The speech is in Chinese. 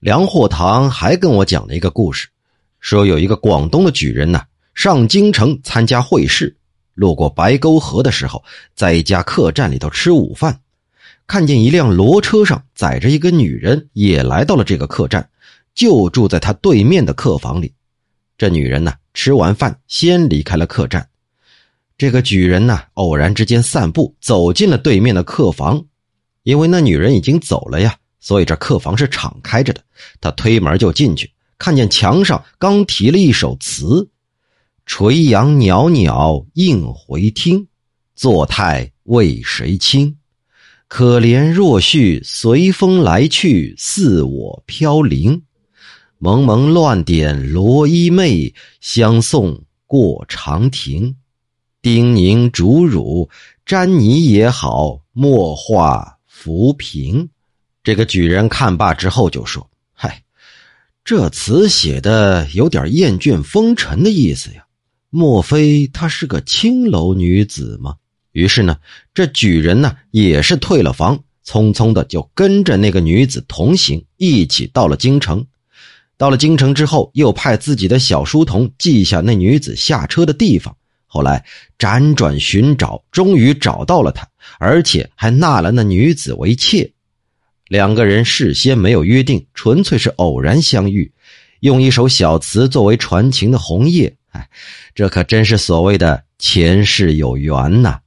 梁货堂还跟我讲了一个故事，说有一个广东的举人呐，上京城参加会试，路过白沟河的时候，在一家客栈里头吃午饭，看见一辆骡车上载着一个女人，也来到了这个客栈，就住在他对面的客房里。这女人呢，吃完饭先离开了客栈。这个举人呢，偶然之间散步，走进了对面的客房，因为那女人已经走了呀。所以这客房是敞开着的，他推门就进去，看见墙上刚题了一首词：“垂杨袅袅应回听，坐态为谁倾？可怜若絮随风来去，似我飘零。蒙蒙乱点罗衣袂，相送过长亭。丁宁竹乳沾泥也好，莫话浮萍。”这个举人看罢之后就说：“嗨，这词写的有点厌倦风尘的意思呀，莫非她是个青楼女子吗？”于是呢，这举人呢也是退了房，匆匆的就跟着那个女子同行，一起到了京城。到了京城之后，又派自己的小书童记下那女子下车的地方。后来辗转寻找，终于找到了她，而且还纳了那女子为妾。两个人事先没有约定，纯粹是偶然相遇，用一首小词作为传情的红叶。哎，这可真是所谓的前世有缘呐。